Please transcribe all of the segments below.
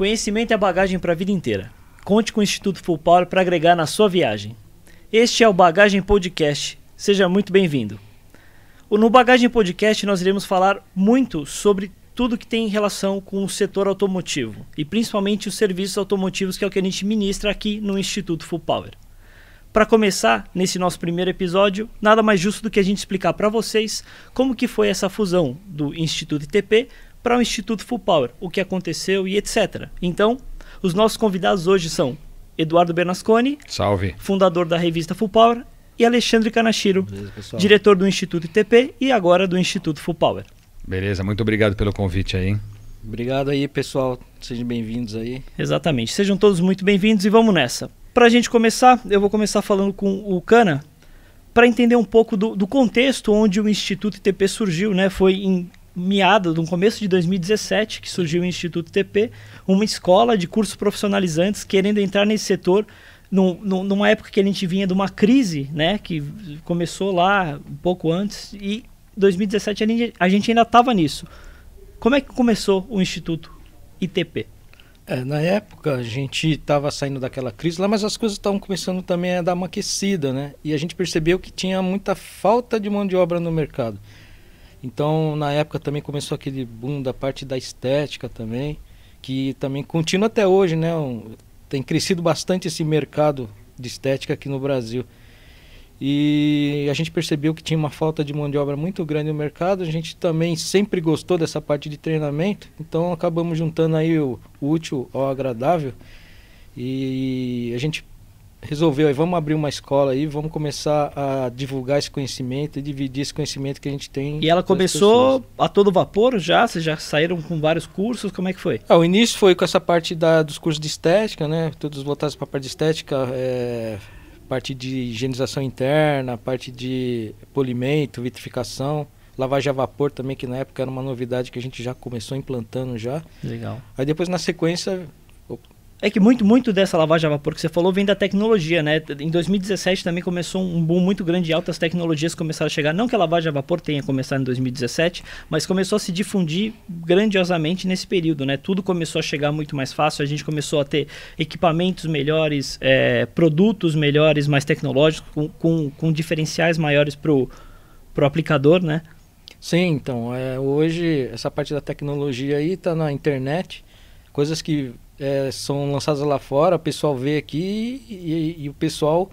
Conhecimento é bagagem para a vida inteira. Conte com o Instituto Full Power para agregar na sua viagem. Este é o Bagagem Podcast. Seja muito bem-vindo. No Bagagem Podcast nós iremos falar muito sobre tudo que tem relação com o setor automotivo e principalmente os serviços automotivos que é o que a gente ministra aqui no Instituto Full Power. Para começar, nesse nosso primeiro episódio, nada mais justo do que a gente explicar para vocês como que foi essa fusão do Instituto ITP para o Instituto Full Power, o que aconteceu e etc. Então, os nossos convidados hoje são Eduardo Bernasconi, Salve. fundador da revista Full Power, e Alexandre Kanashiro, Beleza, diretor do Instituto ITP e agora do Instituto Full Power. Beleza, muito obrigado pelo convite aí. Obrigado aí, pessoal. Sejam bem-vindos aí. Exatamente. Sejam todos muito bem-vindos e vamos nessa. Para a gente começar, eu vou começar falando com o Cana para entender um pouco do, do, contexto onde o Instituto ITP surgiu, né? Foi em meado, no começo de 2017, que surgiu o Instituto ITP, uma escola de cursos profissionalizantes querendo entrar nesse setor numa época que a gente vinha de uma crise, né, que começou lá um pouco antes e 2017 a gente, a gente ainda estava nisso. Como é que começou o Instituto ITP? É, na época a gente estava saindo daquela crise lá, mas as coisas estavam começando também a dar uma aquecida, né? E a gente percebeu que tinha muita falta de mão de obra no mercado. Então, na época também começou aquele boom da parte da estética também, que também continua até hoje, né? Um, tem crescido bastante esse mercado de estética aqui no Brasil. E a gente percebeu que tinha uma falta de mão de obra muito grande no mercado. A gente também sempre gostou dessa parte de treinamento, então acabamos juntando aí o útil ao agradável. E a gente resolveu aí, vamos abrir uma escola aí, vamos começar a divulgar esse conhecimento e dividir esse conhecimento que a gente tem. E ela começou a todo vapor já? Vocês já saíram com vários cursos? Como é que foi? Ah, o início foi com essa parte da, dos cursos de estética, né? Todos voltados para a parte de estética, é, parte de higienização interna, parte de polimento, vitrificação. Lavagem a vapor também, que na época era uma novidade que a gente já começou implantando já. Legal. Aí depois na sequência é que muito, muito dessa lavagem a vapor que você falou vem da tecnologia, né? Em 2017 também começou um boom muito grande e altas tecnologias começaram a chegar. Não que a lavagem a vapor tenha começado em 2017, mas começou a se difundir grandiosamente nesse período, né? Tudo começou a chegar muito mais fácil, a gente começou a ter equipamentos melhores, é, produtos melhores, mais tecnológicos, com, com, com diferenciais maiores para o aplicador, né? Sim, então, é, hoje essa parte da tecnologia aí está na internet, coisas que é, são lançadas lá fora, o pessoal vê aqui e, e o pessoal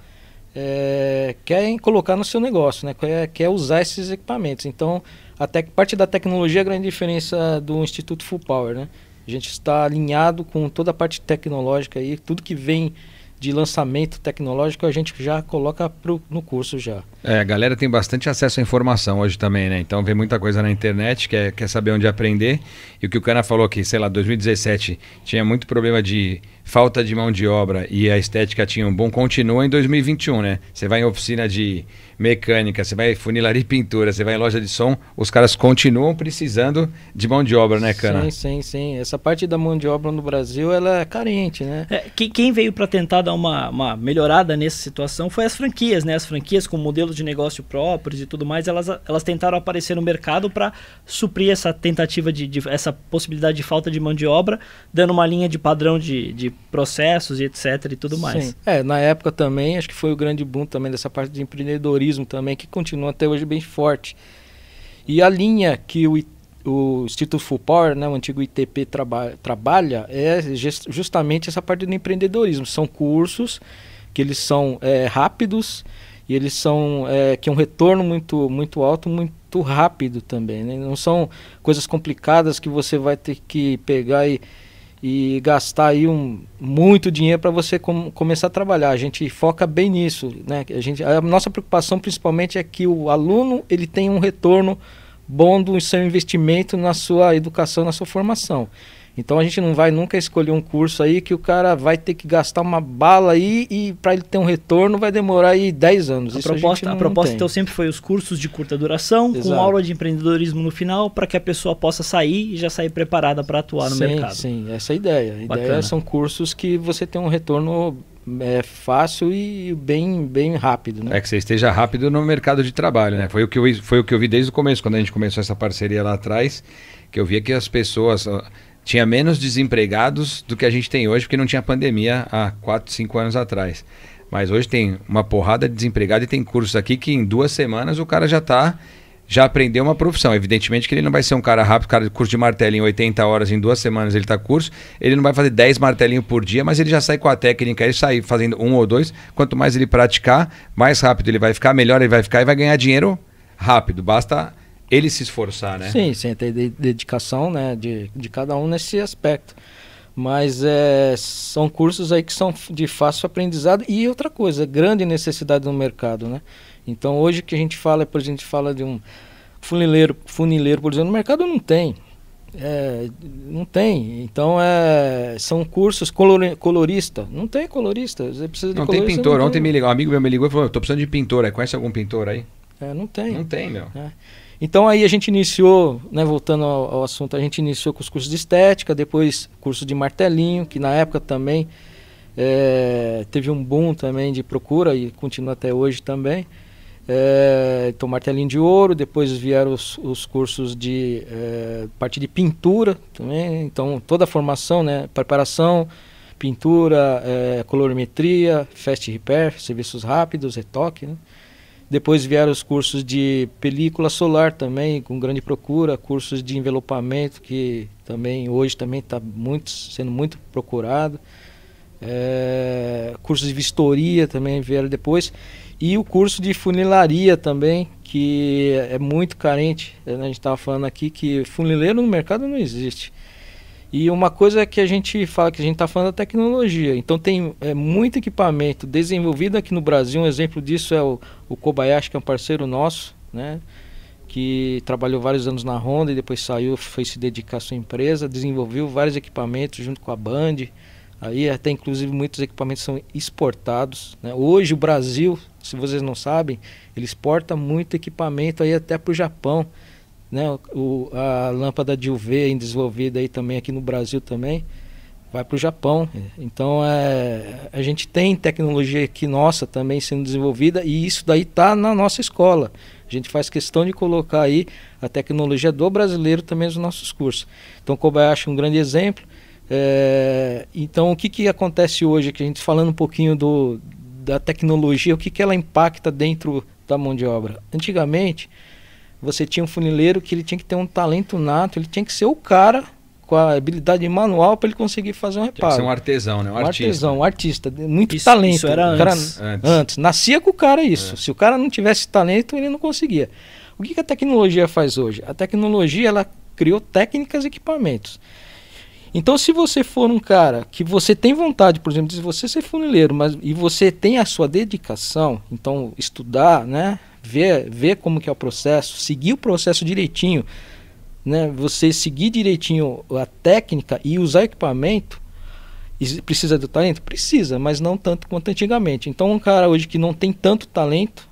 é, quer colocar no seu negócio, né? quer, quer usar esses equipamentos. Então, a parte da tecnologia é a grande diferença do Instituto Full Power. Né? A gente está alinhado com toda a parte tecnológica aí, tudo que vem de lançamento tecnológico a gente já coloca pro, no curso já. É, a galera tem bastante acesso à informação hoje também, né? Então vê muita coisa na internet, quer, quer saber onde aprender. E o que o Cana falou aqui, sei lá, 2017 tinha muito problema de falta de mão de obra e a estética tinha um bom, continua em 2021, né? Você vai em oficina de mecânica, você vai em funilaria e pintura, você vai em loja de som, os caras continuam precisando de mão de obra, né, Cana? Sim, sim, sim. Essa parte da mão de obra no Brasil, ela é carente, né? É, quem veio para tentar dar uma, uma melhorada nessa situação foi as franquias, né? As franquias com modelos de negócio próprios e tudo mais, elas, elas tentaram aparecer no mercado para suprir essa tentativa de, de, essa possibilidade de falta de mão de obra, dando uma linha de padrão de, de processos e etc e tudo mais. Sim. É, na época também, acho que foi o grande boom também dessa parte de empreendedorismo também, que continua até hoje bem forte. E a linha que o, o Instituto Full Power, né, o antigo ITP, traba trabalha é justamente essa parte do empreendedorismo. São cursos que eles são é, rápidos e eles são é, que é um retorno muito muito alto muito rápido também né? não são coisas complicadas que você vai ter que pegar e e gastar aí um, muito dinheiro para você com, começar a trabalhar. A gente foca bem nisso, né? A, gente, a nossa preocupação principalmente é que o aluno ele tenha um retorno bom do seu investimento na sua educação, na sua formação. Então a gente não vai nunca escolher um curso aí que o cara vai ter que gastar uma bala aí e para ele ter um retorno vai demorar aí 10 anos. A Isso proposta, a, a proposta então sempre foi os cursos de curta duração, Exato. com aula de empreendedorismo no final, para que a pessoa possa sair e já sair preparada para atuar no sim, mercado. Sim, essa é a ideia. A Bacana. ideia são cursos que você tem um retorno é fácil e bem, bem rápido. Né? É que você esteja rápido no mercado de trabalho, né? Foi o, que eu, foi o que eu vi desde o começo, quando a gente começou essa parceria lá atrás, que eu via que as pessoas tinha menos desempregados do que a gente tem hoje, porque não tinha pandemia há 4, 5 anos atrás. Mas hoje tem uma porrada de desempregado e tem cursos aqui que em duas semanas o cara já está já aprendeu uma profissão. Evidentemente que ele não vai ser um cara rápido, cara curso de martelinho 80 horas em duas semanas ele está curso, ele não vai fazer 10 martelinhos por dia, mas ele já sai com a técnica, ele sai fazendo um ou dois. Quanto mais ele praticar, mais rápido ele vai ficar, melhor ele vai ficar e vai ganhar dinheiro rápido. Basta ele se esforçar, né? Sim, sim, ter dedicação né, de, de cada um nesse aspecto. Mas é, são cursos aí que são de fácil aprendizado e outra coisa, grande necessidade no mercado, né? Então hoje que a gente fala, por exemplo, a gente fala de um funileiro, funileiro, por exemplo, no mercado não tem. É, não tem. Então é, são cursos color, colorista. Não tem colorista. Você precisa de não tem pintor. não tem. Ontem me ligou, um amigo meu me ligou e falou: "Tô precisando de pintor. Aí conhece algum pintor aí?" É, não tem. Não tem, meu. É. Então aí a gente iniciou, né, voltando ao, ao, assunto, a gente iniciou com os cursos de estética, depois curso de martelinho, que na época também é, teve um boom também de procura e continua até hoje também. É, então martelinho de ouro, depois vieram os, os cursos de é, parte de pintura também, então toda a formação, né, preparação, pintura, colorimetria, fast repair, serviços rápidos, retoque, né? Depois vieram os cursos de película solar também, com grande procura, cursos de envelopamento, que também hoje também está sendo muito procurado. É, cursos de vistoria também vieram depois. E o curso de funilaria também, que é muito carente. A gente estava falando aqui que funileiro no mercado não existe. E uma coisa que a gente fala, que a gente está falando da tecnologia. Então tem é, muito equipamento desenvolvido aqui no Brasil. Um exemplo disso é o, o Kobayashi, que é um parceiro nosso, né? que trabalhou vários anos na Honda e depois saiu, foi se dedicar à sua empresa, desenvolveu vários equipamentos junto com a Band. Aí até inclusive muitos equipamentos são exportados. Né? Hoje o Brasil, se vocês não sabem, ele exporta muito equipamento aí até para o Japão né? O, a lâmpada de UV desenvolvida aí também aqui no Brasil também vai para o Japão. Então é, a gente tem tecnologia aqui nossa também sendo desenvolvida e isso daí está na nossa escola. A gente faz questão de colocar aí a tecnologia do brasileiro também nos nossos cursos. Então Kobayashi é um grande exemplo. É, então o que, que acontece hoje? Que a gente falando um pouquinho do, da tecnologia, o que, que ela impacta dentro da mão de obra. Antigamente você tinha um funileiro que ele tinha que ter um talento nato, ele tinha que ser o cara com a habilidade manual para ele conseguir fazer um reparo. Tinha que ser um artesão, né? Um, um artista. artesão, um artista, muito isso, talento. Isso era cara, antes. antes. antes. Nascia com o cara isso. É. Se o cara não tivesse talento, ele não conseguia. O que, que a tecnologia faz hoje? A tecnologia ela criou técnicas e equipamentos. Então, se você for um cara que você tem vontade, por exemplo, de você ser funileiro, mas e você tem a sua dedicação, então estudar, né, ver, ver como que é o processo, seguir o processo direitinho, né? Você seguir direitinho a técnica e usar equipamento, precisa do talento? Precisa, mas não tanto quanto antigamente. Então um cara hoje que não tem tanto talento,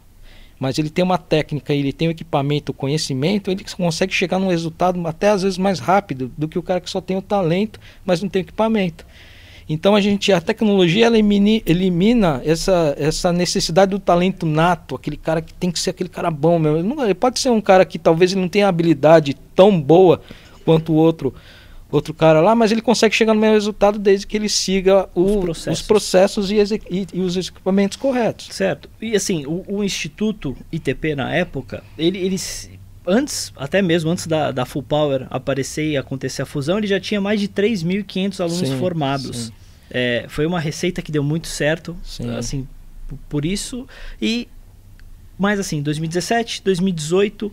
mas ele tem uma técnica, ele tem o equipamento, o conhecimento, ele consegue chegar num resultado até às vezes mais rápido do que o cara que só tem o talento, mas não tem equipamento. Então a gente a tecnologia ela elimina, elimina essa, essa necessidade do talento nato, aquele cara que tem que ser aquele cara bom mesmo. Ele, não, ele pode ser um cara que talvez ele não tenha habilidade tão boa quanto o outro outro cara lá, mas ele consegue chegar no mesmo resultado desde que ele siga o, os processos, os processos e, e, e, os equipamentos corretos. Certo. E assim, o, o Instituto ITP na época, ele, ele antes, até mesmo antes da, da Full Power aparecer e acontecer a fusão, ele já tinha mais de 3.500 alunos sim, formados. Sim. É, foi uma receita que deu muito certo, sim. assim, por isso. E, mas assim, 2017, 2018,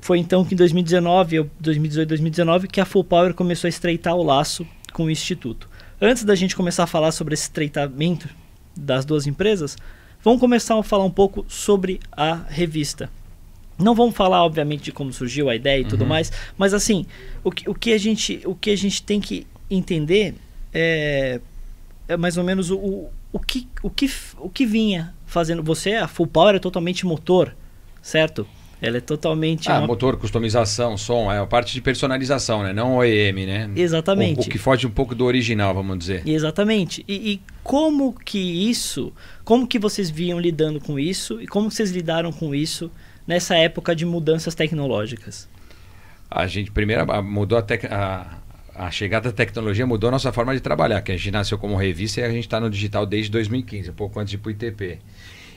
foi então que em 2019, 2018, 2019, que a Full Power começou a estreitar o laço com o Instituto. Antes da gente começar a falar sobre esse estreitamento das duas empresas, vamos começar a falar um pouco sobre a revista. Não vamos falar, obviamente, de como surgiu a ideia e uhum. tudo mais, mas assim, o que, o, que a gente, o que a gente tem que entender é, é mais ou menos o, o, que, o, que, o que vinha fazendo. Você, a Full Power é totalmente motor, certo? Ela é totalmente. Ah, uma... motor, customização, som, é a parte de personalização, né? Não OEM, né? Exatamente. O, o, que foge um pouco do original, vamos dizer. Exatamente. E, e, como que isso. Como que vocês vinham lidando com isso e como vocês lidaram com isso nessa época de mudanças tecnológicas? A gente primeiro mudou a, tec... a a chegada da tecnologia mudou a nossa forma de trabalhar, que a gente nasceu como revista e a gente está no digital desde 2015, um pouco antes de ir para o ITP.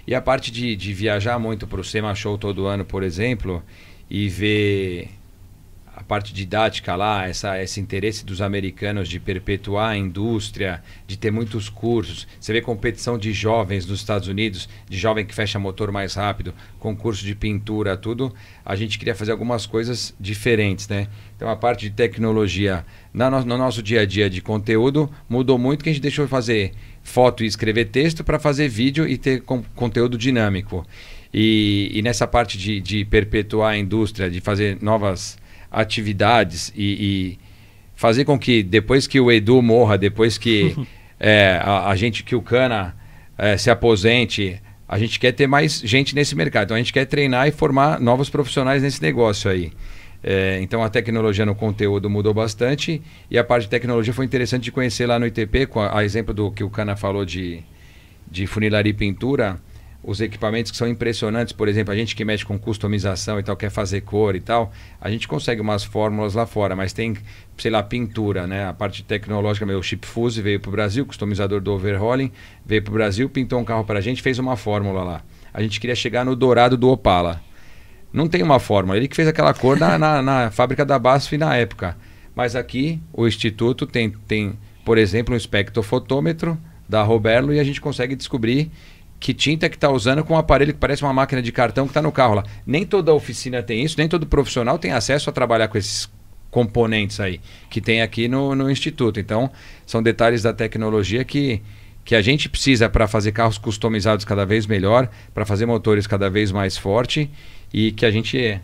E a parte de, de viajar muito para o SEMA Show todo ano, por exemplo, e ver a parte didática lá, essa, esse interesse dos americanos de perpetuar a indústria, de ter muitos cursos. Você vê competição de jovens nos Estados Unidos, de jovem que fecha motor mais rápido, concurso de pintura, tudo. A gente queria fazer algumas coisas diferentes, né? Então a parte de tecnologia no, no nosso dia a dia de conteúdo mudou muito que a gente deixou de fazer foto e escrever texto para fazer vídeo e ter com, conteúdo dinâmico. E, e nessa parte de, de perpetuar a indústria, de fazer novas atividades e, e, fazer com que depois que o Edu morra, depois que é, a, a, gente, que o Cana é, se aposente, a gente quer ter mais gente nesse mercado. Então a gente quer treinar e formar novos profissionais nesse negócio aí. É, então a tecnologia no conteúdo mudou bastante e a parte de tecnologia foi interessante de conhecer lá no ITP, com a, a exemplo do que o Cana falou de, de funilaria e pintura os equipamentos que são impressionantes, por exemplo, a gente que mexe com customização e tal, quer fazer cor e tal, a gente consegue umas fórmulas lá fora, mas tem, sei lá, pintura, né? A parte tecnológica, meu Chip Fuse veio para o Brasil, customizador do overhauling, veio para o Brasil, pintou um carro para a gente, fez uma fórmula lá. A gente queria chegar no dourado do Opala. Não tem uma fórmula, ele que fez aquela cor na, na, na fábrica da BASF na época. Mas aqui, o Instituto tem, tem por exemplo, um espectrofotômetro da Roberlo e a gente consegue descobrir que tinta que está usando com um aparelho que parece uma máquina de cartão que está no carro lá. Nem toda oficina tem isso, nem todo profissional tem acesso a trabalhar com esses componentes aí que tem aqui no, no Instituto. Então, são detalhes da tecnologia que, que a gente precisa para fazer carros customizados cada vez melhor, para fazer motores cada vez mais forte e que a gente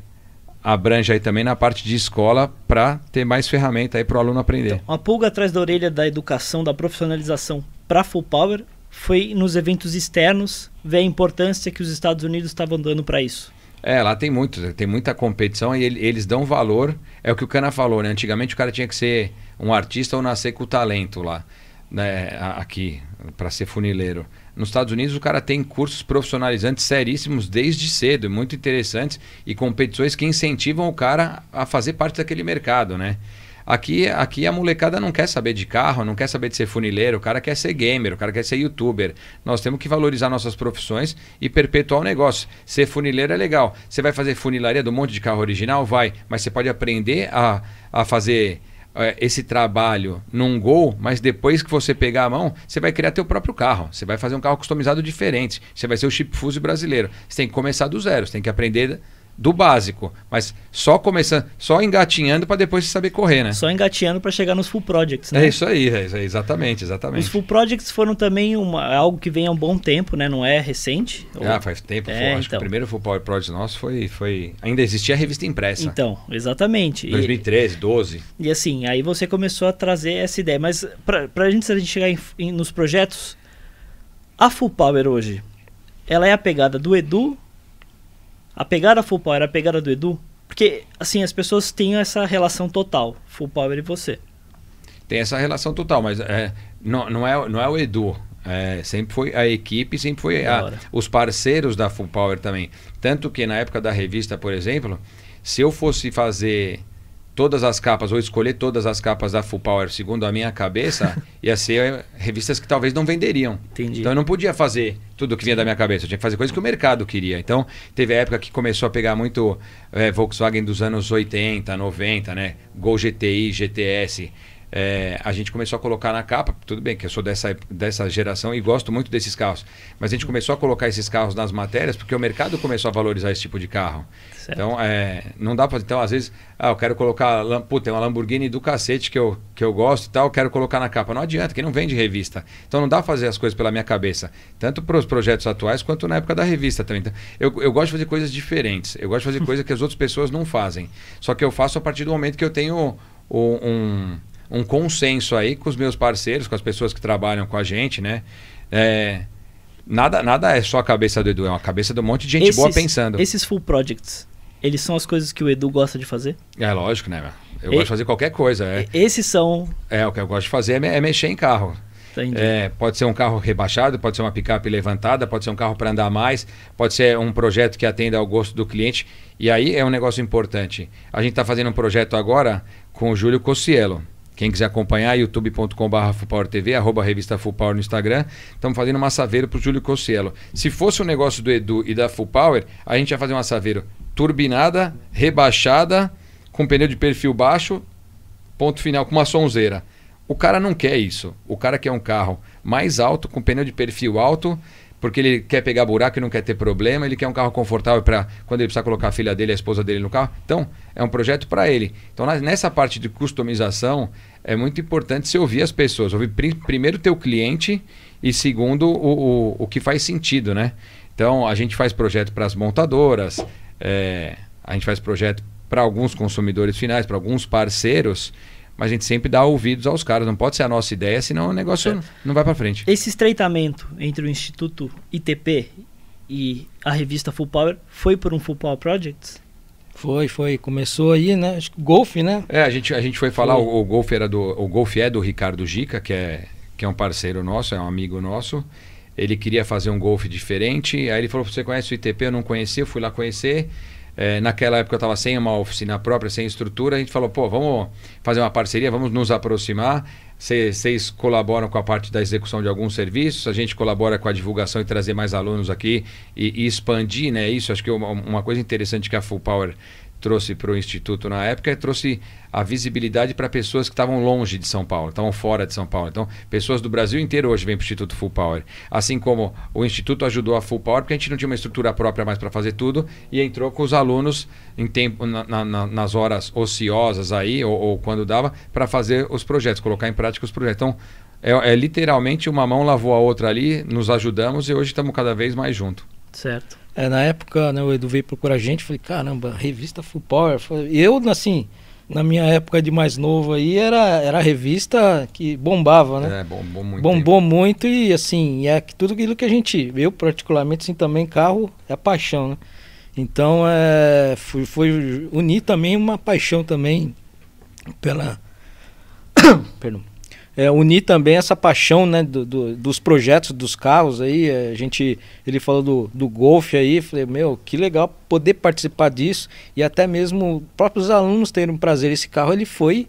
abrange aí também na parte de escola para ter mais ferramenta aí para o aluno aprender. Então, uma pulga atrás da orelha da educação, da profissionalização para full power foi nos eventos externos ver a importância que os Estados Unidos estavam dando para isso. É, lá tem muito, tem muita competição e eles dão valor. É o que o Cana falou, né? Antigamente o cara tinha que ser um artista ou nascer com talento lá, né? Aqui, para ser funileiro. Nos Estados Unidos o cara tem cursos profissionalizantes seríssimos desde cedo, muito interessantes e competições que incentivam o cara a fazer parte daquele mercado, né? Aqui, aqui a molecada não quer saber de carro, não quer saber de ser funileiro, o cara quer ser gamer, o cara quer ser youtuber. Nós temos que valorizar nossas profissões e perpetuar o negócio. Ser funileiro é legal. Você vai fazer funilaria do monte de carro original? Vai. Mas você pode aprender a, a fazer é, esse trabalho num gol, mas depois que você pegar a mão, você vai criar teu próprio carro. Você vai fazer um carro customizado diferente. Você vai ser o chip fuse brasileiro. Você tem que começar do zero, você tem que aprender do básico, mas só começando, só engatinhando para depois saber correr, né? Só engatinhando para chegar nos full projects, né? É isso aí, é exatamente, exatamente. Os full projects foram também uma, algo que vem há um bom tempo, né? Não é recente. Ah, faz tempo. É, foi, acho então. que o então. primeiro full power project nosso foi, foi, ainda existia a revista impressa. Então, exatamente. 2013, e, 12. E assim, aí você começou a trazer essa ideia, mas para a gente, se a gente chegar em, em, nos projetos, a full power hoje, ela é a pegada do Edu a pegada Full Power, a pegada do Edu, porque assim, as pessoas têm essa relação total, Full Power e você. Tem essa relação total, mas é, não, não, é, não é o Edu. É, sempre foi a equipe, sempre foi a, os parceiros da Full Power também. Tanto que na época da revista, por exemplo, se eu fosse fazer todas as capas, ou escolher todas as capas da Full Power segundo a minha cabeça, ia ser revistas que talvez não venderiam. Entendi. Então eu não podia fazer tudo que vinha da minha cabeça, eu tinha que fazer coisas que o mercado queria. Então teve a época que começou a pegar muito é, Volkswagen dos anos 80, 90, né? Gol GTI, GTS. É, a gente começou a colocar na capa, tudo bem que eu sou dessa, dessa geração e gosto muito desses carros, mas a gente começou a colocar esses carros nas matérias porque o mercado começou a valorizar esse tipo de carro. Certo. Então, é, não dá para. Então, às vezes, ah, eu quero colocar. Puta, tem uma Lamborghini do cacete que eu, que eu gosto e tal, eu quero colocar na capa. Não adianta, que não vende revista. Então, não dá pra fazer as coisas pela minha cabeça, tanto para os projetos atuais quanto na época da revista também. Então, eu, eu gosto de fazer coisas diferentes, eu gosto de fazer coisas que as outras pessoas não fazem. Só que eu faço a partir do momento que eu tenho um um consenso aí com os meus parceiros, com as pessoas que trabalham com a gente, né? É, nada, nada é só a cabeça do Edu, é uma cabeça de um monte de gente esses, boa pensando. Esses full projects, eles são as coisas que o Edu gosta de fazer? É lógico, né? Eu e, gosto de fazer qualquer coisa. É. Esses são. É, o que eu gosto de fazer é, é mexer em carro. É, pode ser um carro rebaixado, pode ser uma picape levantada, pode ser um carro para andar mais, pode ser um projeto que atenda ao gosto do cliente. E aí é um negócio importante. A gente está fazendo um projeto agora com o Júlio Cossielo Quem quiser acompanhar, youtube.com.br FuPowerTV, arroba revista FuPower no Instagram. Estamos fazendo uma saveiro para o Júlio Cossielo. Se fosse um negócio do Edu e da FuPower, a gente ia fazer uma saveiro turbinada, rebaixada, com pneu de perfil baixo, ponto final, com uma sonzeira. O cara não quer isso. O cara quer um carro mais alto, com pneu de perfil alto, porque ele quer pegar buraco e não quer ter problema, ele quer um carro confortável para quando ele precisar colocar a filha dele, a esposa dele no carro. Então, é um projeto para ele. Então, nessa parte de customização, é muito importante você ouvir as pessoas. Ouvir primeiro o teu cliente e segundo o, o, o que faz sentido, né? Então, a gente faz projeto para as montadoras, é, a gente faz projeto para alguns consumidores finais, para alguns parceiros, mas a gente sempre dá ouvidos aos caras. Não pode ser a nossa ideia, senão o negócio é. não vai para frente. Esse estreitamento entre o Instituto ITP e a revista Full Power foi por um Full Power Projects? Foi, foi. Começou aí, né? Acho que Golf, né? É, a gente, a gente foi falar, foi. O, o, Golf era do. O Golf é do Ricardo Gica, que é, que é um parceiro nosso, é um amigo nosso. Ele queria fazer um Golf diferente. Aí ele falou: Você conhece o ITP? Eu não conhecia, eu fui lá conhecer. É, naquela época eu estava sem uma oficina própria, sem estrutura, a gente falou, pô, vamos fazer uma parceria, vamos nos aproximar. Vocês colaboram com a parte da execução de alguns serviços, a gente colabora com a divulgação e trazer mais alunos aqui e, e expandir, né? Isso acho que é uma, uma coisa interessante que a Full Power trouxe para o Instituto na época, trouxe a visibilidade para pessoas que estavam longe de São Paulo, estavam fora de São Paulo. Então, pessoas do Brasil inteiro hoje vêm para o Instituto Full Power. Assim como o Instituto ajudou a Full Power, porque a gente não tinha uma estrutura própria mais para fazer tudo, e entrou com os alunos em tempo, na, na, nas horas ociosas aí, ou, ou quando dava, para fazer os projetos, colocar em prática os projetos. Então, é, é literalmente uma mão lavou a outra ali, nos ajudamos e hoje estamos cada vez mais juntos. Certo. É, na época, né, o Edu veio procurar a gente, falei, caramba, revista Full Power. Eu, assim, na minha época de mais novo aí, era, era a revista que bombava, né? É, bombou muito. Bombou muito e, assim, é tudo aquilo que a gente, eu particularmente, assim, também, carro é paixão, né? Então, é, foi, foi unir também uma paixão também pela... Perdão é, unir também essa paixão né, do, do, dos projetos dos carros aí. É, a gente, ele falou do, do Golf aí, falei, meu, que legal poder participar disso e até mesmo próprios alunos terem um prazer. Esse carro ele foi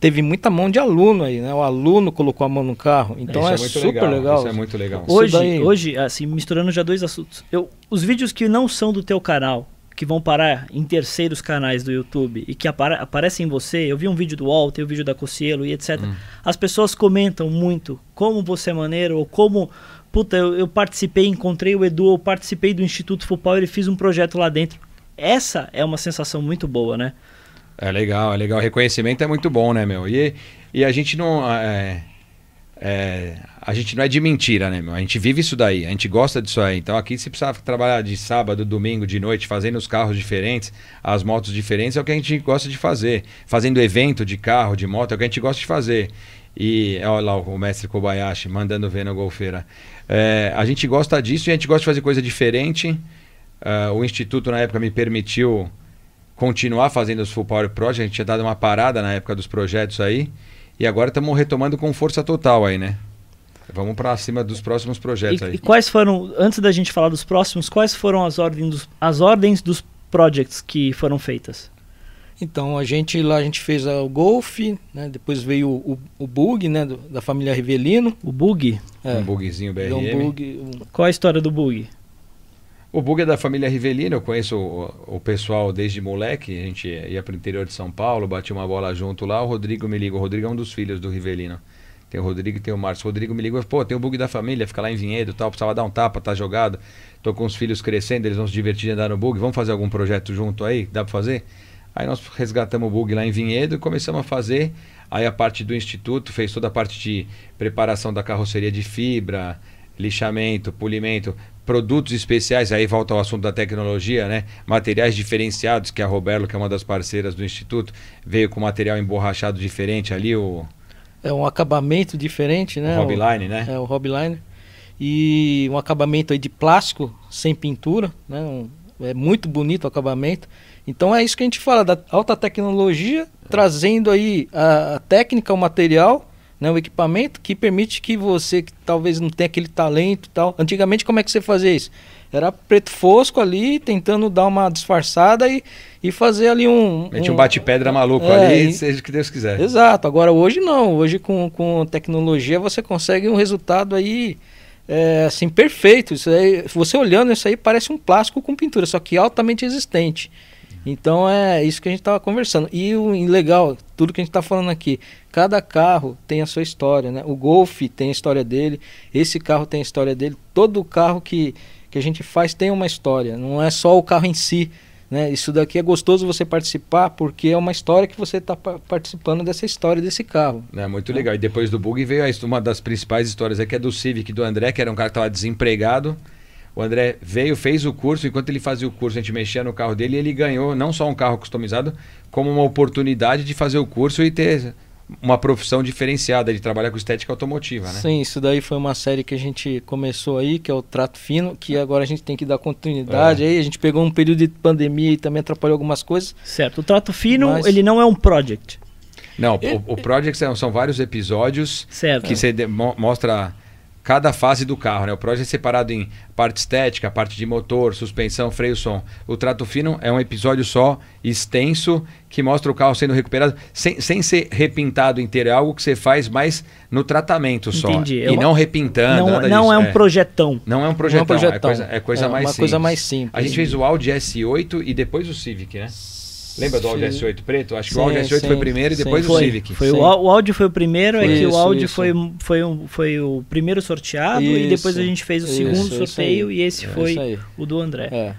teve muita mão de aluno aí, né? O aluno colocou a mão no carro. Então é, é super legal. legal. Isso é muito legal. Hoje, hoje, assim, misturando já dois assuntos. Eu, os vídeos que não são do teu canal, que vão parar em terceiros canais do YouTube e que apare aparecem em você, eu vi um vídeo do Walter, vi um vídeo da Cocielo e etc. Hum. As pessoas comentam muito como você é maneiro ou como puta, eu, eu participei, encontrei o Edu, eu participei do Instituto Full Power e fiz um projeto lá dentro. Essa é uma sensação muito boa, né? É legal, é legal. O reconhecimento é muito bom, né, meu? E, e a gente não. É, é, a gente não é de mentira, né, meu? A gente vive isso daí, a gente gosta disso aí. Então aqui se precisar trabalhar de sábado, domingo, de noite, fazendo os carros diferentes, as motos diferentes, é o que a gente gosta de fazer. Fazendo evento de carro, de moto, é o que a gente gosta de fazer. E olha lá o mestre Kobayashi mandando ver na golfeira. É, a gente gosta disso e a gente gosta de fazer coisa diferente. Uh, o Instituto na época me permitiu continuar fazendo os Full Power Project. A gente tinha dado uma parada na época dos projetos aí. E agora estamos retomando com força total aí, né? Vamos para cima dos próximos projetos e, aí. E quais foram, antes da gente falar dos próximos, quais foram as ordens dos, as ordens dos projects que foram feitas? Então, a gente lá a gente fez o Golf, né? depois veio o, o, o Bug, né? Do, da família Rivelino. O Bug? É, um bugzinho BRM. Um bug, um... Qual a história do Bug? O Bug é da família Rivelino, eu conheço o, o, pessoal desde moleque, a gente ia para o interior de São Paulo, batia uma bola junto lá, o Rodrigo me liga, o Rodrigo é um dos filhos do Rivelino. Tem o Rodrigo e tem o Márcio. O Rodrigo me liga, pô, tem o Bug da família, fica lá em Vinhedo tal, precisava dar um tapa, tá jogado. Tô com os filhos crescendo, eles vão se divertir andar no Bug, vamos fazer algum projeto junto aí? Dá para fazer? Aí nós resgatamos o Bug lá em Vinhedo e começamos a fazer. Aí a parte do instituto fez toda a parte de preparação da carroceria de fibra, lixamento, polimento, produtos especiais, aí volta ao assunto da tecnologia, né? Materiais diferenciados, que a Roberto, que é uma das parceiras do Instituto, veio com material emborrachado diferente ali, o... É um acabamento diferente, né? O Hobbyline, né? É, o Hobbyline. E um acabamento aí de plástico, sem pintura, né? Um, é muito bonito o acabamento. Então é isso que a gente fala, da alta tecnologia, é. trazendo aí a, a técnica, o material né, o equipamento que permite que você que talvez não tenha aquele talento tal. Antigamente como é que você fazia isso? Era preto fosco ali, tentando dar uma disfarçada e, e fazer ali um. Mete um, um bate-pedra maluco é, ali, e, seja o que Deus quiser. Exato. Agora hoje não. Hoje com, com tecnologia você consegue um resultado aí. É, assim, perfeito. Isso aí, você olhando isso aí parece um plástico com pintura, só que altamente resistente. Então é isso que a gente estava conversando. E o legal, tudo que a gente está falando aqui, cada carro tem a sua história, né? O Golf tem a história dele, esse carro tem a história dele, todo carro que, que a gente faz tem uma história, não é só o carro em si. Né? Isso daqui é gostoso você participar porque é uma história que você está participando dessa história desse carro. É muito legal. E depois do bug veio uma das principais histórias aqui é do Civic do André, que era um cara que estava desempregado. O André veio, fez o curso, enquanto ele fazia o curso, a gente mexia no carro dele e ele ganhou não só um carro customizado, como uma oportunidade de fazer o curso e ter uma profissão diferenciada de trabalhar com estética automotiva, né? Sim, isso daí foi uma série que a gente começou aí, que é o Trato Fino, que agora a gente tem que dar continuidade é. aí. A gente pegou um período de pandemia e também atrapalhou algumas coisas. Certo. O Trato Fino, mas... ele não é um project. Não, o, o project são, são vários episódios certo. que você mostra cada fase do carro. Né? O projeto é separado em parte estética, parte de motor, suspensão, freio, som. O trato fino é um episódio só, extenso, que mostra o carro sendo recuperado sem, sem ser repintado inteiro. É algo que você faz mais no tratamento só. Entendi. E não repintando. Não, não é um é. projetão. Não é um projetão. Não é, um projetão. é coisa, é coisa é mais uma simples. coisa mais simples. A gente fez o Audi S8 e depois o Civic, né? Lembra do Audi S8 preto? Acho sim, que o Audi S8 sim, foi primeiro e depois sim. o Civic. Foi, o, o Audi foi o primeiro, foi é que isso, o Audi foi, foi, um, foi o primeiro sorteado isso, e depois a gente fez o segundo sorteio e esse é foi o do André. É.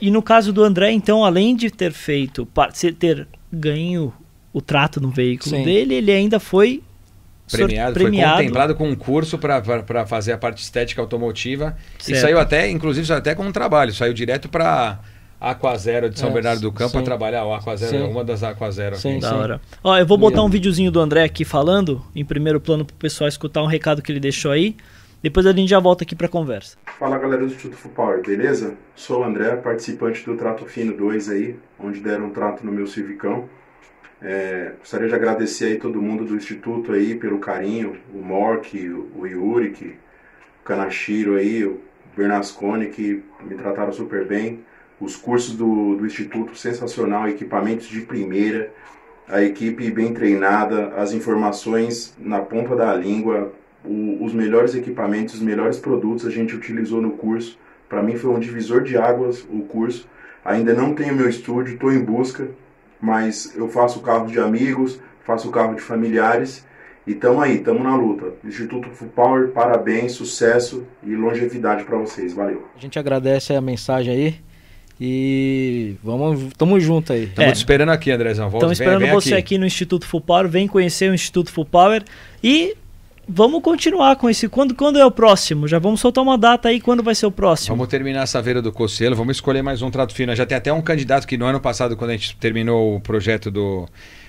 E no caso do André, então, além de ter feito, ter ganho o trato no veículo dele, ele ainda foi premiado, premiado, foi contemplado com um curso para fazer a parte estética automotiva certo. e saiu até, inclusive, saiu até com um trabalho, saiu direto para Aquazero de São é, Bernardo do Campo sim. a trabalhar. O Aquazero é uma das Aquazero. Sim, da hora. Ó, eu vou botar um videozinho do André aqui falando, em primeiro plano, para o pessoal escutar um recado que ele deixou aí. Depois a gente já volta aqui para a conversa. Fala galera do Instituto Fupower, beleza? Sou o André, participante do Trato Fino 2 aí, onde deram um trato no meu Civicão. É, gostaria de agradecer aí todo mundo do Instituto aí pelo carinho, o Mork, o Yurik, o Kanashiro aí, o Bernascone, que me trataram super bem os cursos do, do Instituto sensacional, equipamentos de primeira, a equipe bem treinada, as informações na ponta da língua, o, os melhores equipamentos, os melhores produtos a gente utilizou no curso. Para mim foi um divisor de águas o curso. Ainda não tenho meu estúdio, estou em busca, mas eu faço carro de amigos, faço carro de familiares e estamos aí, estamos na luta. Instituto Full Power, parabéns, sucesso e longevidade para vocês. Valeu. A gente agradece a mensagem aí. E vamos, tamo junto aí. Estamos é. te esperando aqui, Andrezão. Estamos esperando vem, você aqui. aqui. no Instituto Full Power. Vem conhecer o Instituto Full Power. E vamos continuar com esse. Quando, quando é o próximo? Já vamos soltar uma data aí. Quando vai ser o próximo? Vamos terminar essa veira do Cocelo. Vamos escolher mais um trato fino. Já tem até um candidato que no ano passado, quando a gente terminou o projeto do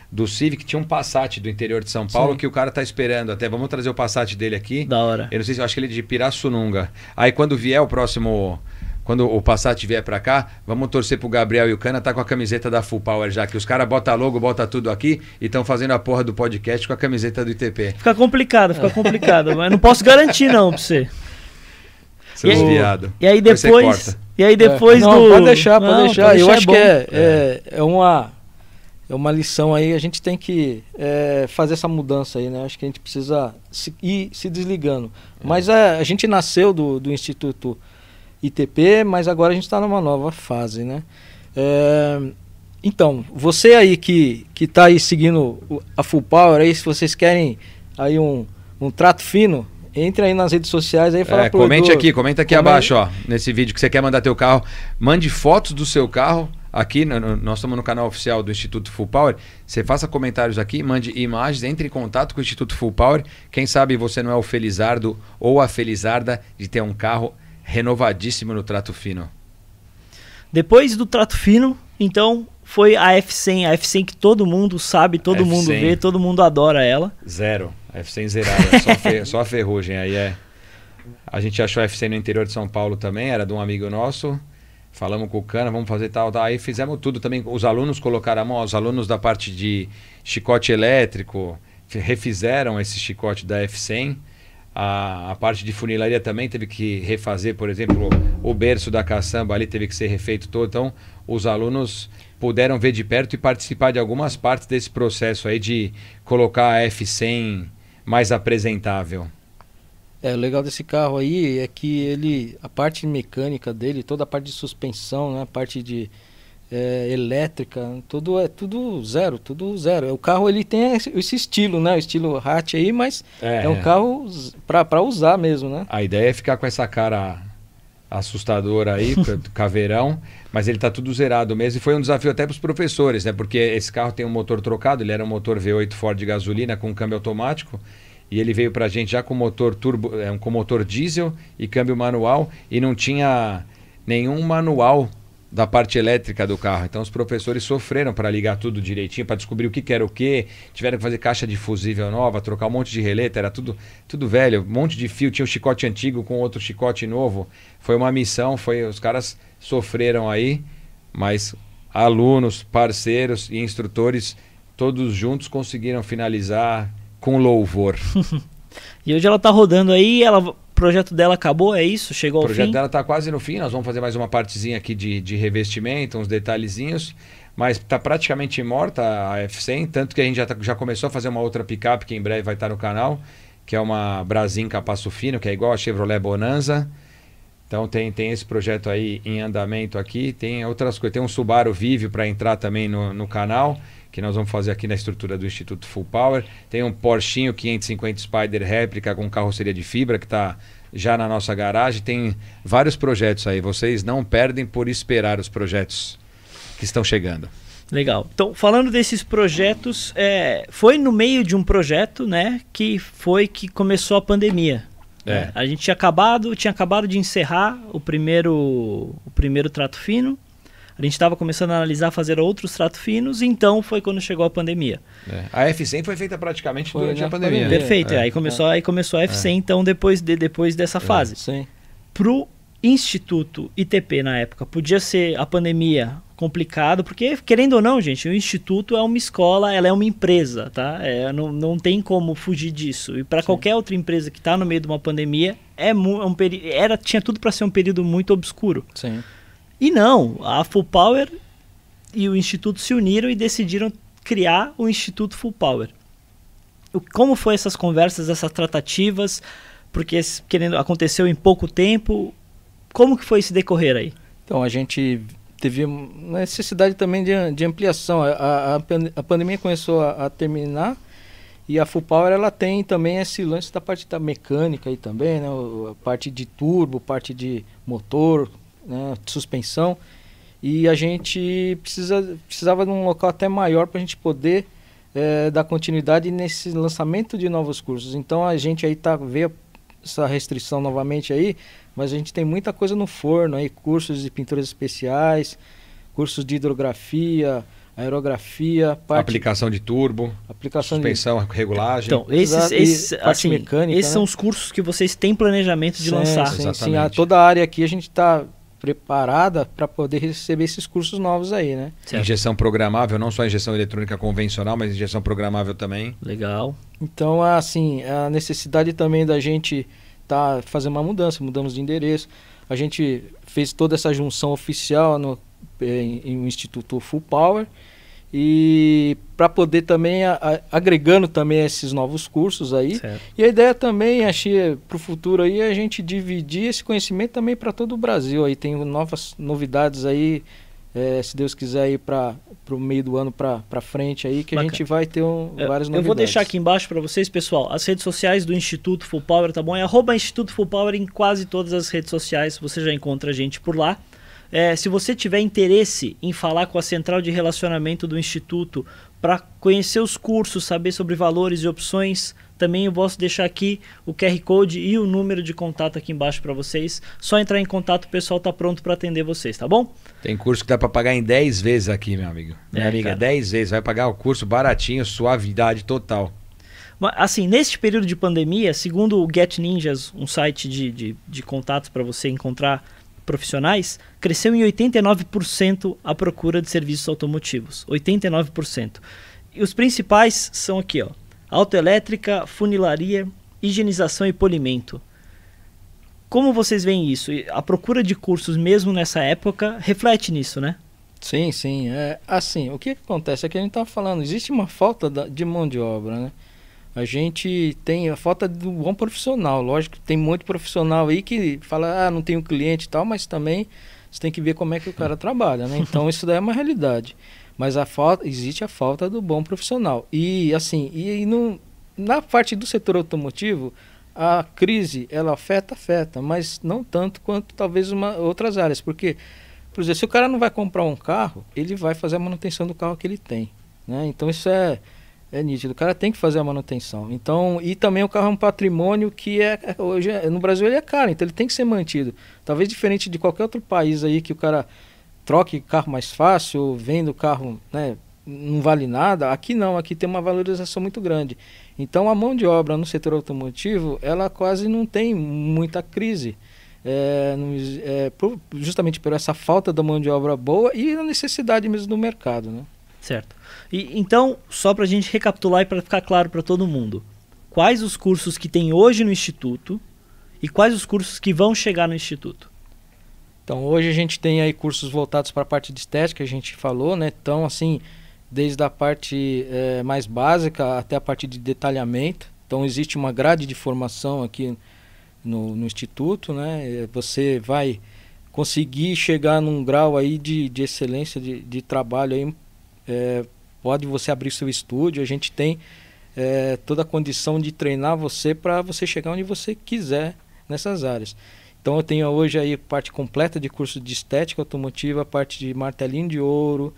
do Civic, tinha um Passat do interior de São Paulo Sim. que o cara tá esperando. Até vamos trazer o Passat dele aqui. Da hora. Eu não sei se eu acho que ele é de Pirassununga. Aí quando vier o próximo quando o Passat vier para cá, vamos torcer pro Gabriel e o Cana tá com a camiseta da Full Power já, que os caras botam logo, botam tudo aqui e estão fazendo a porra do podcast com a camiseta do ITP. Fica complicado, fica complicado, mas não posso garantir não pra você. Seus viado. E aí depois, e aí depois é. não, do... pode deixar, pode não, deixar. Pode Eu acho é que é, é, é, uma é uma lição aí, a gente tem que é, fazer essa mudança aí, né? Acho que a gente precisa se, ir se desligando. É. Mas a, a gente nasceu do, do Instituto ITP, mas agora a gente está numa nova fase, né? É, então, você aí que que está aí seguindo a Full Power, aí se vocês querem aí um, um trato fino, entre aí nas redes sociais aí fala é, Comente aqui, comenta aqui abaixo, ó, nesse vídeo que você quer mandar teu carro, mande fotos do seu carro. Aqui, no, nós estamos no canal oficial do Instituto Full Power. Você faça comentários aqui, mande imagens, entre em contato com o Instituto Full Power. Quem sabe você não é o Felizardo ou a Felizarda de ter um carro renovadíssimo no trato fino. Depois do trato fino, então foi a F100, a F100 que todo mundo sabe, todo F100. mundo vê, todo mundo adora ela. Zero, F100 zerada, só a ferrugem aí é. A gente achou a F100 no interior de São Paulo também, era de um amigo nosso. Falamos com o Cana, vamos fazer tal, tal. Aí fizemos tudo também. Os alunos colocaram a mão, os alunos da parte de chicote elétrico refizeram esse chicote da F100 A, a, parte de funilaria também teve que refazer, por exemplo, o berço da caçamba ali teve que ser refeito todo. Então, os alunos puderam ver de perto e participar de algumas partes desse processo aí de colocar a F100 mais apresentável. É, o legal desse carro aí é que ele, a parte mecânica dele, toda a parte de suspensão, né, a parte de é, elétrica, tudo é tudo zero, tudo zero. O carro ele tem esse estilo, né, o estilo hatch aí, mas é, é um carro para usar mesmo, né? A ideia é ficar com essa cara assustadora aí, caveirão, mas ele está tudo zerado mesmo e foi um desafio até para os professores, né? Porque esse carro tem um motor trocado, ele era um motor V8 Ford de gasolina com câmbio automático e ele veio para a gente já com motor turbo, é, com motor diesel e câmbio manual e não tinha nenhum manual da parte elétrica do carro. Então os professores sofreram para ligar tudo direitinho, para descobrir o que, que era o que. Tiveram que fazer caixa de fusível nova, trocar um monte de releta, era tudo, tudo velho, um monte de fio. Tinha um chicote antigo com outro chicote novo. Foi uma missão, foi os caras sofreram aí, mas alunos, parceiros e instrutores todos juntos conseguiram finalizar com louvor. e hoje ela está rodando aí, ela, projeto dela acabou, é isso? Chegou ao fim? O projeto dela está quase no fim, nós vamos fazer mais uma partezinha aqui de, de revestimento, uns detalhezinhos, mas está praticamente morta a F100, tanto que a gente já, tá, já começou a fazer uma outra picape que em breve vai estar tá no canal, que é uma Brasinca Passo Fino, que é igual a Chevrolet Bonanza. Então tem, tem esse projeto aí em andamento aqui, tem outras coisas, tem um Subaru Vivio para entrar também no, no canal que nós vamos fazer aqui na estrutura do Instituto Full Power. Tem um Porschinho 550 Spider réplica com carroceria de fibra que está já na nossa garagem. Tem vários projetos aí. Vocês não perdem por esperar os projetos que estão chegando. Legal. Então, falando desses projetos, é, foi no meio de um projeto, né, que foi que começou a pandemia. É. Né? A gente tinha acabado, tinha acabado de encerrar o primeiro, o primeiro trato fino a gente estava começando a analisar fazer outros tratos finos, então foi quando chegou a pandemia. É. A F100 foi feita praticamente foi durante a pandemia. pandemia. Perfeito, é. aí, começou, aí começou a F100, é. então, depois, de, depois dessa é, fase. Sim. Pro Instituto ITP na época, podia ser a pandemia complicado, porque querendo ou não, gente, o instituto é uma escola, ela é uma empresa, tá? É, não, não tem como fugir disso. E para qualquer outra empresa que está no meio de uma pandemia, é, um, era tinha tudo para ser um período muito obscuro. Sim. E não, a Full Power e o Instituto se uniram e decidiram criar o Instituto Full Power. Como foi essas conversas, essas tratativas? Porque querendo aconteceu em pouco tempo. Como que foi esse decorrer aí? Então a gente teve necessidade também de, de ampliação. A, a, a, pandemia começou a, a, terminar e a Full Power ela tem também esse lance da parte da mecânica aí também, né? A parte de turbo, parte de motor, né, suspensão. E a gente precisa, precisava de um local até maior para a gente poder é, dar continuidade nesse lançamento de novos cursos. Então a gente aí tá vê essa restrição novamente aí, mas a gente tem muita coisa no forno aí, cursos de pinturas especiais, cursos de hidrografia, aerografia, parte, aplicação de turbo, aplicação suspensão, de... regulagem. Então, esses, esses parte assim, mecânica, esses né? são os cursos que vocês têm planejamento de sim, lançar. Sim, sim, a, toda a área aqui a gente está preparada para poder receber esses cursos novos aí, né? Certo. Injeção programável, não só injeção eletrônica convencional, mas injeção programável também. Legal. Então, assim, a necessidade também da gente tá fazer uma mudança, mudamos de endereço. A gente fez toda essa junção oficial no em, em um Instituto Full Power e para poder também a, a, agregando também esses novos cursos aí certo. e a ideia também achei para o futuro aí é a gente dividir esse conhecimento também para todo o Brasil aí tem novas novidades aí é, se Deus quiser aí para o meio do ano para frente aí que Bacana. a gente vai ter um, eu, várias novidades. Eu vou deixar aqui embaixo para vocês, pessoal, as redes sociais do Instituto Full Power, tá bom? É arroba Instituto Full Power em quase todas as redes sociais, você já encontra a gente por lá. É, se você tiver interesse em falar com a central de relacionamento do Instituto para conhecer os cursos, saber sobre valores e opções, também eu posso deixar aqui o QR Code e o número de contato aqui embaixo para vocês. Só entrar em contato, o pessoal está pronto para atender vocês, tá bom? Tem curso que dá para pagar em 10 vezes aqui, meu amigo. Minha é, amiga, cara. 10 vezes. Vai pagar o curso baratinho, suavidade total. Assim, neste período de pandemia, segundo o Get Ninjas, um site de, de, de contatos para você encontrar profissionais, cresceu em 89% a procura de serviços automotivos. 89%. E os principais são aqui, ó. Autoelétrica, funilaria, higienização e polimento. Como vocês veem isso? A procura de cursos mesmo nessa época reflete nisso, né? Sim, sim. É, assim, o que, acontece é que a gente estava falando, existe uma falta da- de mão de obra, né? A gente tem a falta do bom profissional. Lógico que tem muito profissional aí que fala, ah, não tenho cliente e tal, mas também você tem que ver como é que o cara trabalha, né? Então isso daí é uma realidade. Mas a falta, existe a falta do bom profissional. E assim, e, no, na parte do setor automotivo, a crise ela afeta, afeta, mas não tanto quanto talvez uma, outras áreas, porque por exemplo, se o cara não vai comprar um carro, ele vai fazer a manutenção do carro que ele tem, né? Então isso é é nítido. O cara tem que fazer a manutenção. Então, e também o carro é um patrimônio que é é- hoje é- no Brasil ele é caro, então ele tem que ser mantido. Talvez diferente de qualquer outro país aí que o cara troque carro mais fácil, venda o carro, né, não vale nada. Aqui não, aqui tem uma valorização muito grande. Então a mão de obra no setor automotivo, ela quase não tem muita crise. É, é, justamente por essa falta da mão de obra boa e a necessidade mesmo do mercado, né? Certo. E, então, só para a gente recapitular e para ficar claro para todo mundo, quais os cursos que tem hoje no Instituto e quais os cursos que vão chegar no Instituto? Então hoje a gente tem aí cursos voltados para a parte de estética, a gente falou, né? Então assim, desde a parte eh, mais básica até a parte de detalhamento. Então existe uma grade de formação aqui no, no instituto, né? Eh, Você vai conseguir chegar num grau aí de, de excelência de, de trabalho aí. Eh, pode você abrir seu estúdio, a gente tem eh, toda a condição de treinar você para você chegar onde você quiser nessas áreas. Então eu tenho hoje aí parte completa de curso de estética automotiva, parte de martelinho de ouro,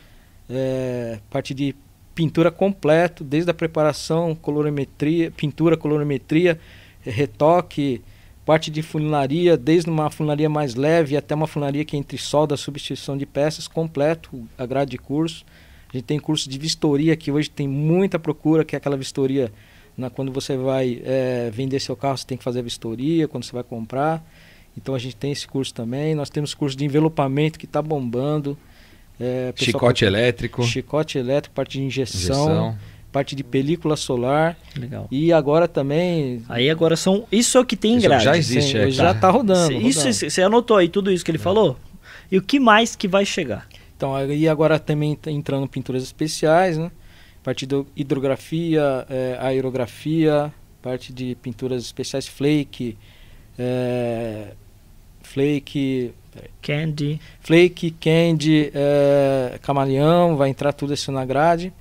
eh, parte de pintura completo, desde a preparação, colorimetria, pintura, colorimetria, retoque, parte de funilaria, desde uma funilaria mais leve até uma funilaria que é entre solda, substituição de peças, completo a grade de curso. A gente tem curso de vistoria que hoje tem muita procura, que é aquela vistoria na, quando você vai eh, vender seu carro, você tem que fazer a vistoria, quando você vai comprar. Então a gente tem esse curso também. Nós temos curso de envelopamento que está bombando. É, Chicote elétrico, chicote elétrico, parte de injeção, injeção. parte de película solar Legal. e agora também Aí agora são. Isso é o que tem em Isso grade. já existe, sim, é, já tá. está rodando. Isso rodando. você anotou aí tudo isso que ele falou? E o que mais que vai chegar? Então aí agora também tá entrando pinturas especiais, né? Parte de hidrografia, eh, aerografia, parte de pinturas especiais flake, eh, flake, Candy. Flake, Candy, é, Camaleão, vai entrar tudo isso na grade.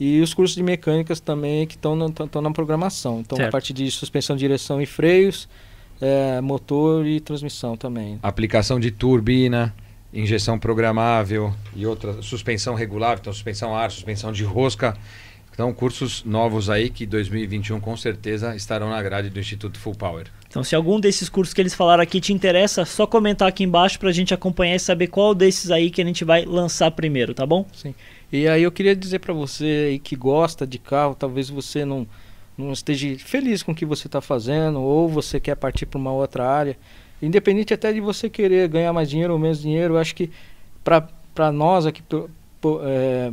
E os cursos de mecânicas também que estão na, tão na programação. Então, Certo. a parte de suspensão, direção e freios, é, motor e transmissão também. Aplicação de turbina, injeção programável e outra suspensão regulável, então suspensão ar, suspensão de rosca. Então, cursos novos aí que 2021 com certeza estarão na grade do Instituto Full Power. Então, se algum desses cursos que eles falaram aqui te interessa, só comentar aqui embaixo pra gente acompanhar e saber qual desses aí que a gente vai lançar primeiro, tá bom? E aí eu queria dizer para você aí que gosta de carro, talvez você não, não esteja feliz com o que você está fazendo, ou você quer partir para uma outra área. Independente até de você querer ganhar mais dinheiro ou menos dinheiro, eu acho que para nós aqui,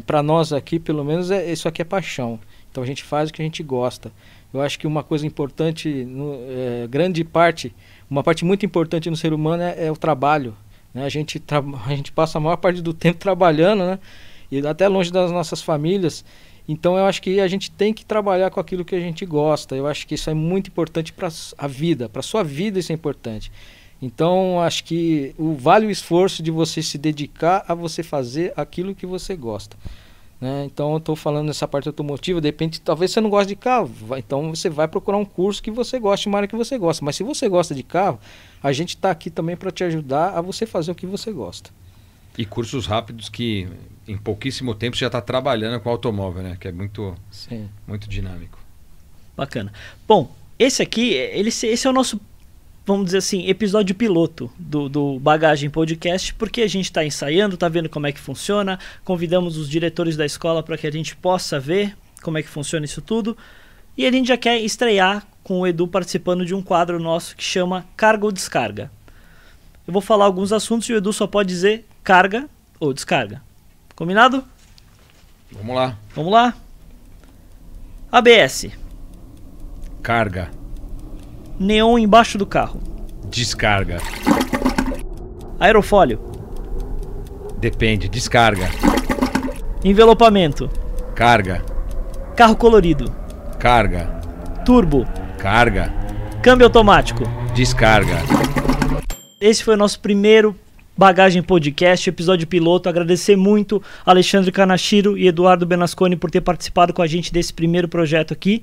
para nós aqui pelo menos é, isso aqui é paixão. Então a gente faz o que a gente gosta. Eu acho que uma coisa importante, no, é, grande parte, uma parte muito importante no ser humano é, é o trabalho. Né? A, gente a gente passa a maior parte do tempo trabalhando, né? e até longe das nossas famílias. Então eu acho que a gente tem que trabalhar com aquilo que a gente gosta. Eu acho que isso é muito importante para a vida, para sua vida isso é importante. Então acho que o vale o esforço de você se dedicar a você fazer aquilo que você gosta. Né? Então eu estou falando nessa parte automotiva, de repente talvez você não goste de carro, vai- então você vai procurar um curso que você goste, uma área que você gosta. Mas se você gosta de carro, a gente está aqui também para te ajudar a você fazer o que você gosta. E cursos rápidos que em pouquíssimo tempo você já está trabalhando com automóvel, né? Que é muito, Sim. muito dinâmico. Bacana. Bom, esse aqui, ele, esse é o nosso, vamos dizer assim, episódio piloto do, do Bagagem Podcast, porque a gente está ensaiando, está vendo como é que funciona, convidamos os diretores da escola para que a gente possa ver como é que funciona isso tudo, e a gente já quer estrear com o Edu participando de um quadro nosso que chama Carga ou Descarga. Eu vou falar alguns assuntos e o Edu só pode dizer carga ou descarga. Combinado? Vamos lá. Vamos lá? ABS. Carga. Neon embaixo do carro. Descarga. Aerofólio. Depende. Descarga. Envelopamento. Carga. Carro colorido. Carga. Turbo. Carga. Câmbio automático. Descarga. Esse foi o nosso primeiro Bagagem Podcast, episódio piloto. Agradecer muito Alexandre Kanashiro e Eduardo Benasconi por ter participado com a gente desse primeiro projeto aqui.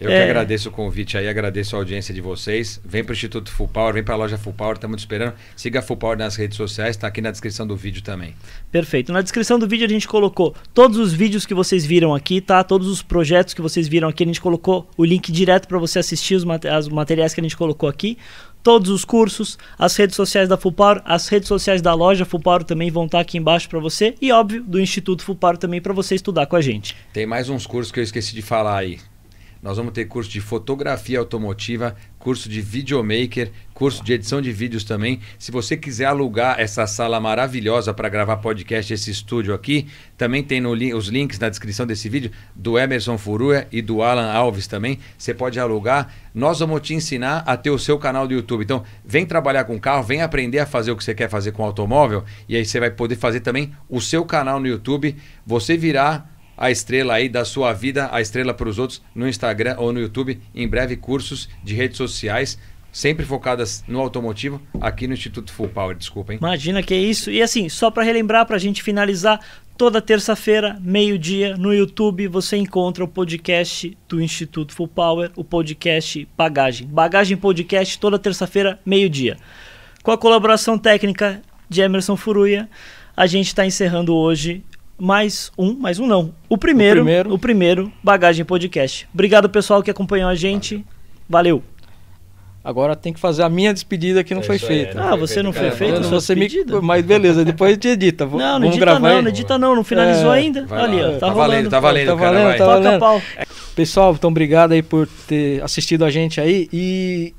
Eu É. que agradeço o convite aí, agradeço a audiência de vocês. Vem para o Instituto Full Power, vem para a loja Full Power, estamos te esperando. Siga a Full Power nas redes sociais, está aqui na descrição do vídeo também. Perfeito. Na descrição do vídeo a gente colocou todos os vídeos que vocês viram aqui, tá? Todos os projetos que vocês viram aqui, a gente colocou o link direto para você assistir os, mate- as materiais que a gente colocou aqui. Todos os cursos, as redes sociais da Power, as redes sociais da loja Power também vão estar aqui embaixo para você e óbvio do Instituto Power também para você estudar com a gente. Tem mais uns cursos que eu esqueci de falar aí. Nós vamos ter curso de fotografia automotiva, curso de videomaker, curso de edição de vídeos também. Se você quiser alugar essa sala maravilhosa para gravar podcast, esse estúdio aqui, também tem no os links na descrição desse vídeo do Emerson Furua e do Alan Alves também. Você pode alugar. Nós vamos te ensinar a ter o seu canal do YouTube. Então, vem trabalhar com carro, vem aprender a fazer o que você quer fazer com automóvel e aí você vai poder fazer também o seu canal no YouTube. Você virá a estrela aí da sua vida, a estrela para os outros no Instagram ou no YouTube. Em breve, cursos de redes sociais, sempre focadas no automotivo, aqui no Instituto Full Power. Desculpa, hein? Imagina que é isso. E assim, só para relembrar, para a gente finalizar, toda terça-feira, meio-dia, no YouTube, você encontra o podcast do Instituto Full Power, o podcast Bagagem. Bagagem Podcast, toda terça-feira, meio-dia. Com a colaboração técnica de Emerson Furuia, a gente está encerrando hoje mais um, mais um não, o primeiro, o primeiro, primeiro. Bagagem Podcast. Obrigado pessoal que acompanhou a gente. Valeu. Agora tem que fazer a minha despedida que não É foi feita. Ah, você não foi Cara, feito Eu não ser me- despedida? Mas beleza, depois te edita. V- Não, não edita gravar não, aí? não edita não, não finalizou É, ainda. Ali, lá. ó, tá, Tá valendo, tá valendo, Tá cara, valendo, vai. tá Toca valendo. pau. Pessoal, então obrigado aí por ter assistido a gente aí e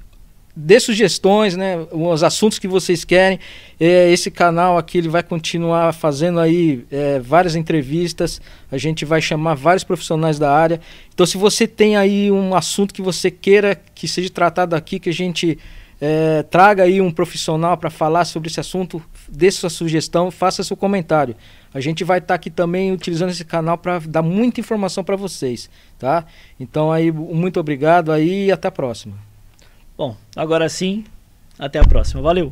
dê sugestões, né? Os assuntos que vocês querem. É, esse canal aqui ele vai continuar fazendo aí é, várias entrevistas. A gente vai chamar vários profissionais da área. Então, se você tem aí um assunto que você queira que seja tratado aqui, que a gente é, traga aí um profissional para falar sobre esse assunto, dê sua sugestão, faça seu comentário. A gente vai estar aqui também utilizando esse canal para dar muita informação para vocês, tá? Então aí muito obrigado aí e até a próxima. Bom, agora sim, até a próxima. Valeu!